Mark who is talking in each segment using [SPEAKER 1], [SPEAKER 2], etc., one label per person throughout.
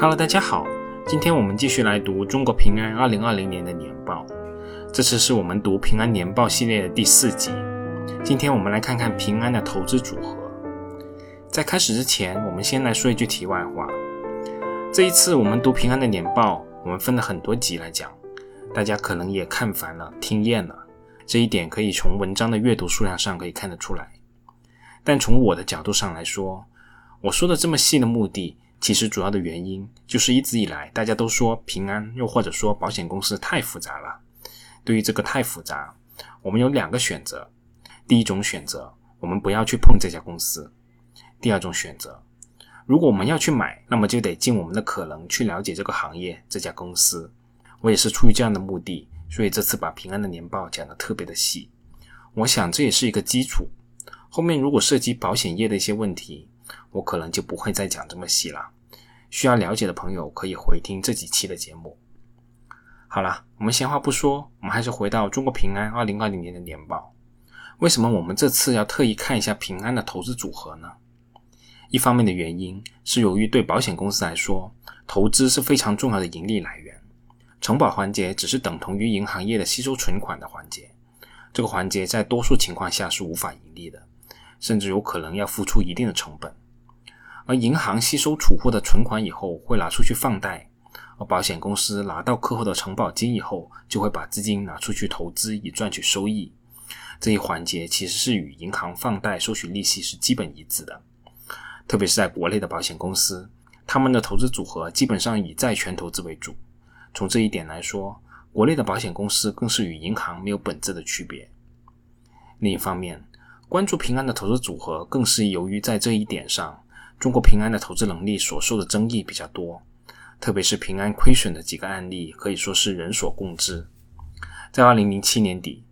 [SPEAKER 1] Hello，大家好，今天我们继续来读中国平安二零二零年的年报。这次是我们读平安年报系列的第四集。今天我们来看看平安的投资组合。在开始之前，我们先来说一句题外话。这一次我们读平安的年报，我们分了很多集来讲，大家可能也看烦了、听厌了。这一点可以从文章的阅读数量上可以看得出来。但从我的角度上来说，我说的这么细的目的。其实主要的原因就是一直以来大家都说平安，又或者说保险公司太复杂了。对于这个太复杂，我们有两个选择：第一种选择，我们不要去碰这家公司；第二种选择，如果我们要去买，那么就得尽我们的可能去了解这个行业、这家公司。我也是出于这样的目的，所以这次把平安的年报讲得特别的细。我想这也是一个基础。后面如果涉及保险业的一些问题，我可能就不会再讲这么细了，需要了解的朋友可以回听这几期的节目。好了，我们闲话不说，我们还是回到中国平安二零二零年的年报。为什么我们这次要特意看一下平安的投资组合呢？一方面的原因是由于对保险公司来说，投资是非常重要的盈利来源，承保环节只是等同于银行业的吸收存款的环节，这个环节在多数情况下是无法盈利的，甚至有可能要付出一定的成本。而银行吸收储户的存款以后，会拿出去放贷；而保险公司拿到客户的承保金以后，就会把资金拿出去投资，以赚取收益。这一环节其实是与银行放贷收取利息是基本一致的。特别是在国内的保险公司，他们的投资组合基本上以债权投资为主。从这一点来说，国内的保险公司更是与银行没有本质的区别。另一方面，关注平安的投资组合，更是由于在这一点上。中国平安的投资能力所受的争议比较多，特别是平安亏损的几个案例可以说是人所共知。在二零零七年底，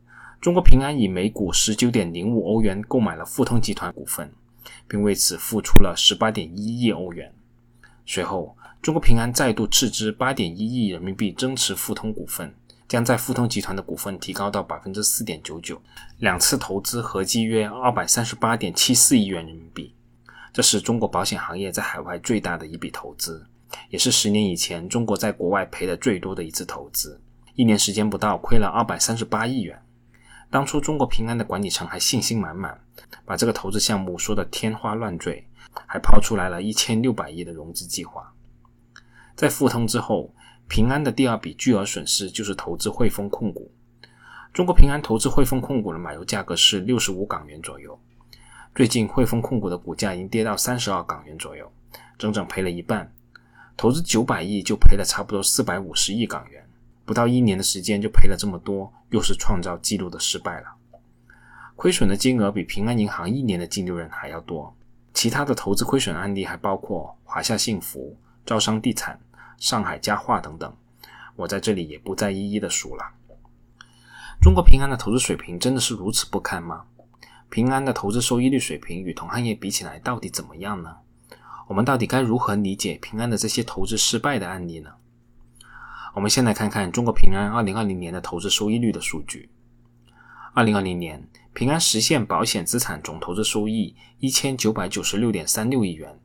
[SPEAKER 1] 中国平安以每股十九点零五欧元购买了富通集团股份，并为此付出了十八点一亿欧元。随后，中国平安再度斥资八点一亿人民币增持富通股份，将在富通集团的股份提高到百分之四点九九，两次投资合计约二百三十八点七四亿元人民币。这是中国保险行业在海外最大的一笔投资，也是十年以前中国在国外赔的最多的一次投资。一年时间不到，亏了二百三十八亿元。当初中国平安的管理层还信心满满，把这个投资项目说的天花乱坠，还抛出来了一千六百亿的融资计划。在富通之后，平安的第二笔巨额损失就是投资汇丰控股。中国平安投资汇丰控股的买入价格是六十五港元左右。最近汇丰控股的股价已经跌到三十二港元左右，整整赔了一半。投资九百亿就赔了差不多四百五十亿港元，不到一年的时间就赔了这么多，又是创造纪录的失败了。亏损的金额比平安银行一年的净利润还要多。其他的投资亏损案例还包括华夏幸福、招商地产、上海家化等等，我在这里也不再一一的数了。中国平安的投资水平真的是如此不堪吗？平安的投资收益率水平与同行业比起来到底怎么样呢？我们到底该如何理解平安的这些投资失败的案例呢？我们先来看看中国平安二零二零年的投资收益率的数据。二零二零年，平安实现保险资产总投资收益一千九百九十六点三六亿元，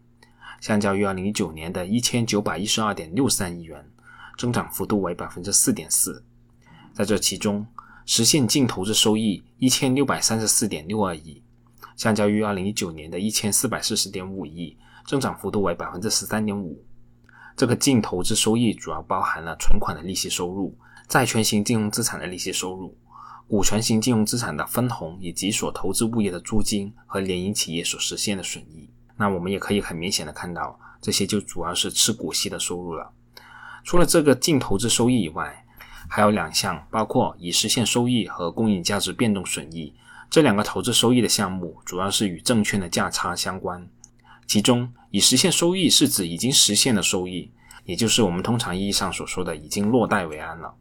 [SPEAKER 1] 相较于二零一九年的一千九百一十二点六三亿元，增长幅度为百分之四点四。在这其中，实现净投资收益一千六百三十四点六二亿，相较于二零一九年的一千四百四十点五亿，增长幅度为百分之十三点五。这个净投资收益主要包含了存款的利息收入、债权型金融资产的利息收入、股权型金融资产的分红，以及所投资物业的租金和联营企业所实现的损益。那我们也可以很明显的看到，这些就主要是吃股息的收入了。除了这个净投资收益以外，还有两项，包括已实现收益和公允价值变动损益这两个投资收益的项目，主要是与证券的价差相关。其中，已实现收益是指已经实现的收益，也就是我们通常意义上所说的已经落袋为安了；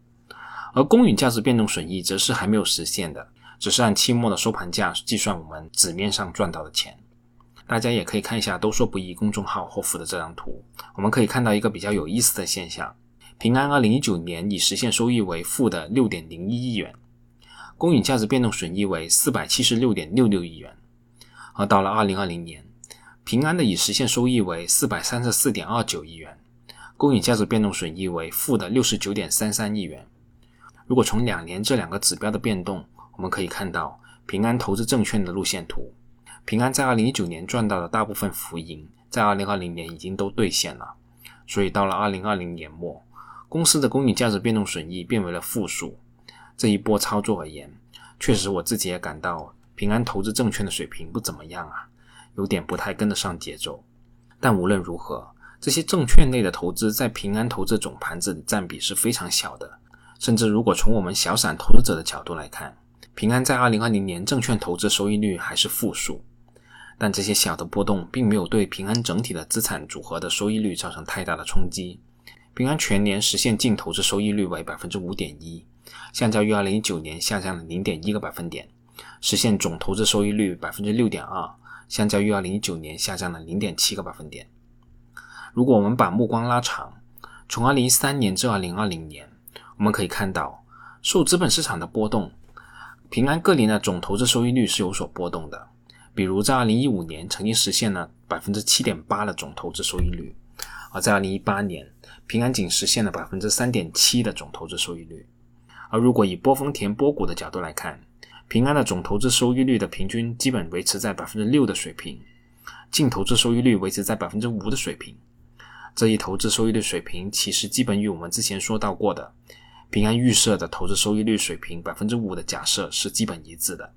[SPEAKER 1] 而公允价值变动损益则是还没有实现的，只是按期末的收盘价计算我们纸面上赚到的钱。大家也可以看一下“都说不易”公众号后附的这张图，我们可以看到一个比较有意思的现象。平安二零一九年已实现收益为负的六点零一亿元，公允价值变动损益为四百七十六点六六亿元，而到了二零二零年，平安的已实现收益为四百三十四点二九亿元，公允价值变动损益为负的六十九点三三亿元。如果从两年这两个指标的变动，我们可以看到平安投资证券的路线图。平安在二零一九年赚到的大部分浮盈，在二零二零年已经都兑现了，所以到了二零二零年末，公司的公允价值变动损益变为了负数。这一波操作而言，确实我自己也感到平安投资证券的水平不怎么样啊，有点不太跟得上节奏。但无论如何，这些证券类的投资在平安投资总盘子的占比是非常小的，甚至如果从我们小散投资者的角度来看，平安在二零二零年证券投资收益率还是负数。但这些小的波动并没有对平安整体的资产组合的收益率造成太大的冲击。平安全年实现净投资收益率为百分之五点一，相较于二零一九年下降了零点一个百分点；实现总投资收益率百分之六点二，相较于二零一九年下降了零点七个百分点。如果我们把目光拉长，从二零一三年至二零二零年，我们可以看到，受资本市场的波动，平安各年的总投资收益率是有所波动的。比如在二零一五年曾经实现了百分之七点八的总投资收益率，而在二零一八年，平安仅实现了百分之三点七的总投资收益率。而如果以波峰田波谷的角度来看，平安的总投资收益率的平均基本维持在百分之六的水平，净投资收益率维持在百分之五的水平。这一投资收益率水平其实基本与我们之前说到过的平安预设的投资收益率水平百分之五的假设是基本一致的。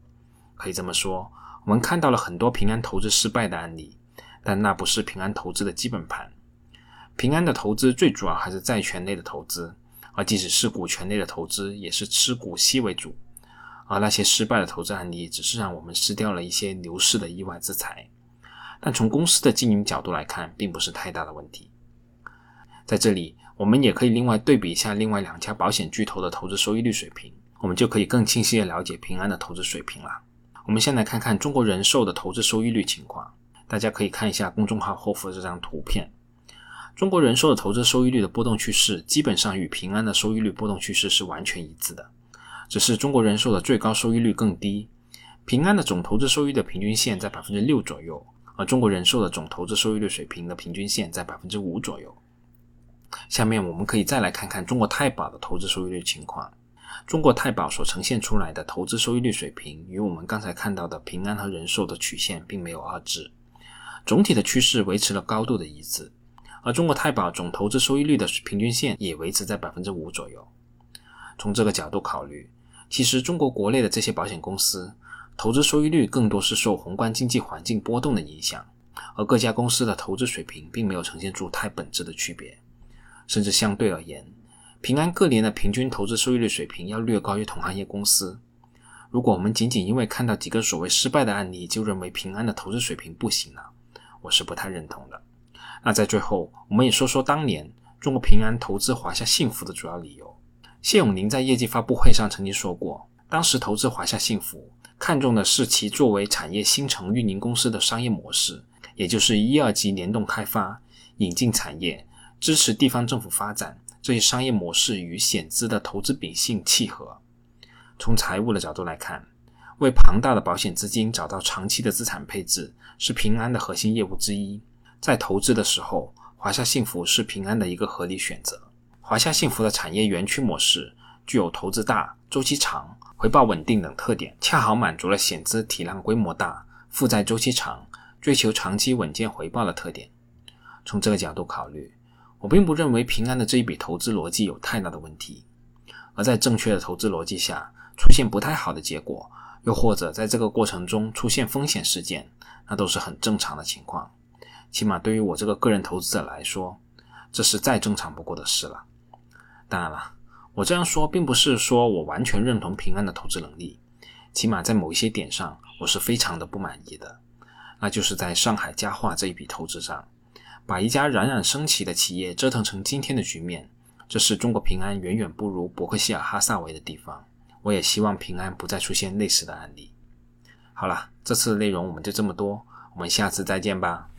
[SPEAKER 1] 可以这么说，我们看到了很多平安投资失败的案例，但那不是平安投资的基本盘。平安的投资最主要还是债权类的投资，而即使是股权类的投资，也是持股息为主。而那些失败的投资案例，只是让我们失掉了一些牛市的意外之财。但从公司的经营角度来看，并不是太大的问题。在这里，我们也可以另外对比一下另外两家保险巨头的投资收益率水平，我们就可以更清晰的了解平安的投资水平了。我们先来看看中国人寿的投资收益率情况，大家可以看一下公众号后附的这张图片。中国人寿的投资收益率的波动趋势基本上与平安的收益率波动趋势是完全一致的，只是中国人寿的最高收益率更低，平安的总投资收益的平均线在百分之六左右，而中国人寿的总投资收益率水平的平均线在百分之五左右。下面我们可以再来看看中国太保的投资收益率情况。中国太保所呈现出来的投资收益率水平，与我们刚才看到的平安和人寿的曲线并没有二致，总体的趋势维持了高度的一致。而中国太保总投资收益率的平均线也维持在百分之五左右。从这个角度考虑，其实中国国内的这些保险公司投资收益率更多是受宏观经济环境波动的影响，而各家公司的投资水平并没有呈现出太本质的区别。甚至相对而言，平安各年的平均投资收益率水平要略高于同行业公司。如果我们仅仅因为看到几个所谓失败的案例就认为平安的投资水平不行了，我是不太认同的。那在最后，我们也说说当年中国平安投资华夏幸福的主要理由。谢永林在业绩发布会上曾经说过，当时投资华夏幸福看重的是其作为产业新城运营公司的商业模式，也就是一二级联动开发、引进产业。支持地方政府发展这一商业模式与险资的投资秉性契合。从财务的角度来看，为庞大的保险资金找到长期的资产配置是平安的核心业务之一。在投资的时候，华夏幸福是平安的一个合理选择。华夏幸福的产业园区模式具有投资大、周期长、回报稳定等特点，恰好满足了险资体量规模大、负债周期长、追求长期稳健回报的特点。从这个角度考虑。我并不认为平安的这一笔投资逻辑有太大的问题，而在正确的投资逻辑下出现不太好的结果，又或者在这个过程中出现风险事件，那都是很正常的情况。起码对于我这个个人投资者来说，这是再正常不过的事了。当然了，我这样说并不是说我完全认同平安的投资能力，起码在某一些点上，我是非常的不满意的，那就是在上海家化这一笔投资上。把一家冉冉升起的企业折腾成今天的局面，这是中国平安远远不如伯克希尔哈萨维的地方。我也希望平安不再出现类似的案例。好了，这次的内容我们就这么多，我们下次再见吧。